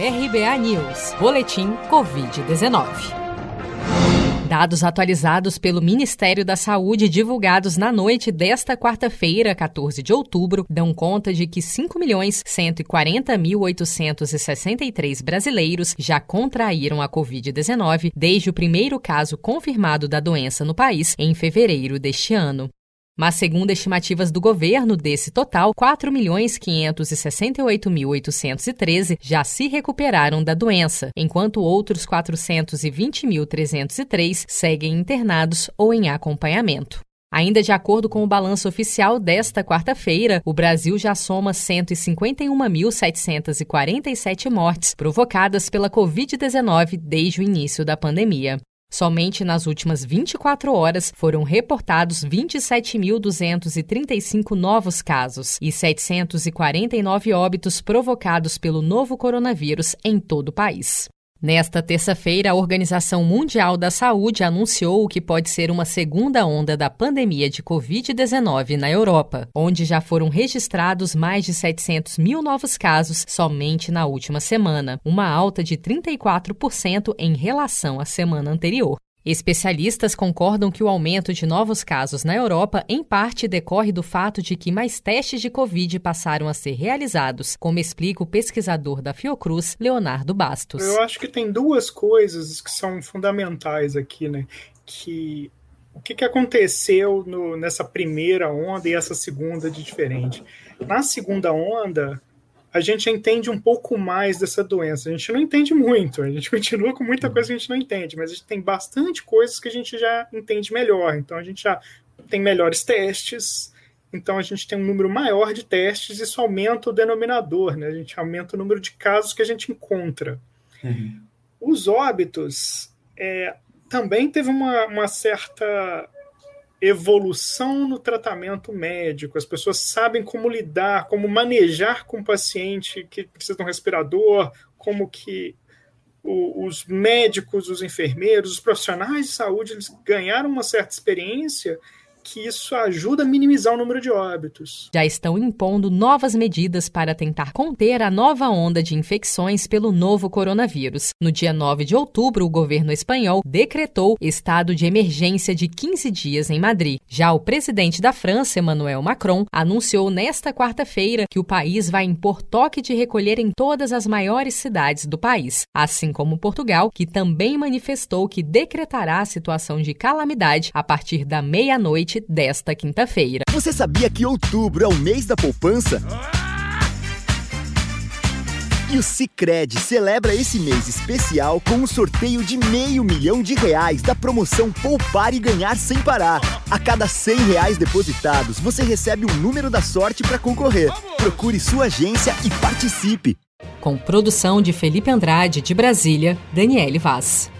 RBA News, Boletim Covid-19. Dados atualizados pelo Ministério da Saúde divulgados na noite desta quarta-feira, 14 de outubro, dão conta de que 5.140.863 brasileiros já contraíram a Covid-19 desde o primeiro caso confirmado da doença no país em fevereiro deste ano. Mas, segundo estimativas do governo, desse total, 4.568.813 já se recuperaram da doença, enquanto outros 420.303 seguem internados ou em acompanhamento. Ainda de acordo com o balanço oficial desta quarta-feira, o Brasil já soma 151.747 mortes provocadas pela Covid-19 desde o início da pandemia. Somente nas últimas 24 horas foram reportados 27.235 novos casos e 749 óbitos provocados pelo novo coronavírus em todo o país. Nesta terça-feira, a Organização Mundial da Saúde anunciou o que pode ser uma segunda onda da pandemia de Covid-19 na Europa, onde já foram registrados mais de 700 mil novos casos somente na última semana, uma alta de 34% em relação à semana anterior. Especialistas concordam que o aumento de novos casos na Europa, em parte, decorre do fato de que mais testes de Covid passaram a ser realizados, como explica o pesquisador da Fiocruz, Leonardo Bastos. Eu acho que tem duas coisas que são fundamentais aqui, né? Que o que, que aconteceu no, nessa primeira onda e essa segunda de diferente? Na segunda onda, a gente entende um pouco mais dessa doença. A gente não entende muito, a gente continua com muita coisa que a gente não entende, mas a gente tem bastante coisas que a gente já entende melhor. Então a gente já tem melhores testes, então a gente tem um número maior de testes, isso aumenta o denominador, né? A gente aumenta o número de casos que a gente encontra. Uhum. Os óbitos é, também teve uma, uma certa evolução no tratamento médico. As pessoas sabem como lidar, como manejar com o paciente que precisa de um respirador, como que o, os médicos, os enfermeiros, os profissionais de saúde eles ganharam uma certa experiência que isso ajuda a minimizar o número de óbitos. Já estão impondo novas medidas para tentar conter a nova onda de infecções pelo novo coronavírus. No dia 9 de outubro, o governo espanhol decretou estado de emergência de 15 dias em Madrid. Já o presidente da França, Emmanuel Macron, anunciou nesta quarta-feira que o país vai impor toque de recolher em todas as maiores cidades do país, assim como Portugal, que também manifestou que decretará a situação de calamidade a partir da meia-noite desta quinta-feira. Você sabia que outubro é o mês da poupança? E o Cicred celebra esse mês especial com um sorteio de meio milhão de reais da promoção Poupar e Ganhar Sem Parar. A cada 100 reais depositados, você recebe o um número da sorte para concorrer. Procure sua agência e participe. Com produção de Felipe Andrade, de Brasília, Daniele Vaz.